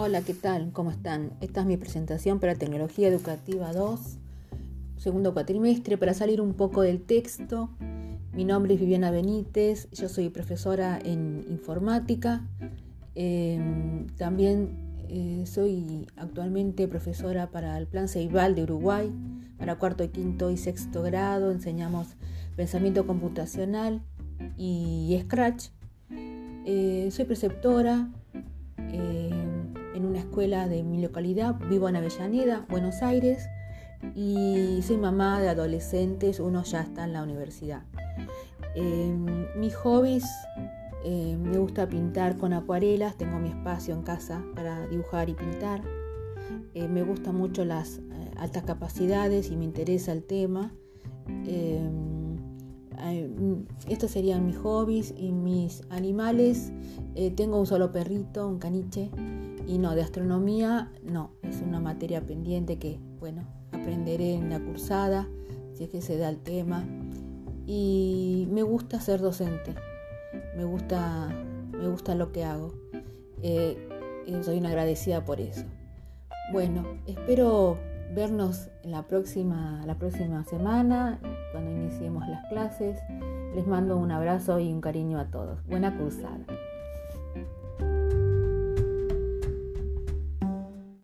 Hola, ¿qué tal? ¿Cómo están? Esta es mi presentación para Tecnología Educativa 2, segundo cuatrimestre, para salir un poco del texto. Mi nombre es Viviana Benítez, yo soy profesora en informática. Em, también eh, soy actualmente profesora para el Plan Ceibal de Uruguay, para cuarto, quinto y sexto grado. Enseñamos pensamiento computacional y Scratch. Eh, soy preceptora. Eh, escuela de mi localidad, vivo en Avellaneda, Buenos Aires, y soy mamá de adolescentes, uno ya está en la universidad. Em, mis hobbies, em, me gusta pintar con acuarelas, tengo mi espacio en casa para dibujar y pintar. Eh, me gustan mucho las eh, altas capacidades y me interesa el tema. Em, estos serían mis hobbies y mis animales. Eh, tengo un solo perrito, un caniche, y no, de astronomía no, es una materia pendiente que, bueno, aprenderé en la cursada, si es que se da el tema. Y me gusta ser docente, me gusta, me gusta lo que hago. Eh, soy una agradecida por eso. Bueno, espero vernos la próxima, la próxima semana, cuando iniciemos las clases. Les mando un abrazo y un cariño a todos. Buena cursada.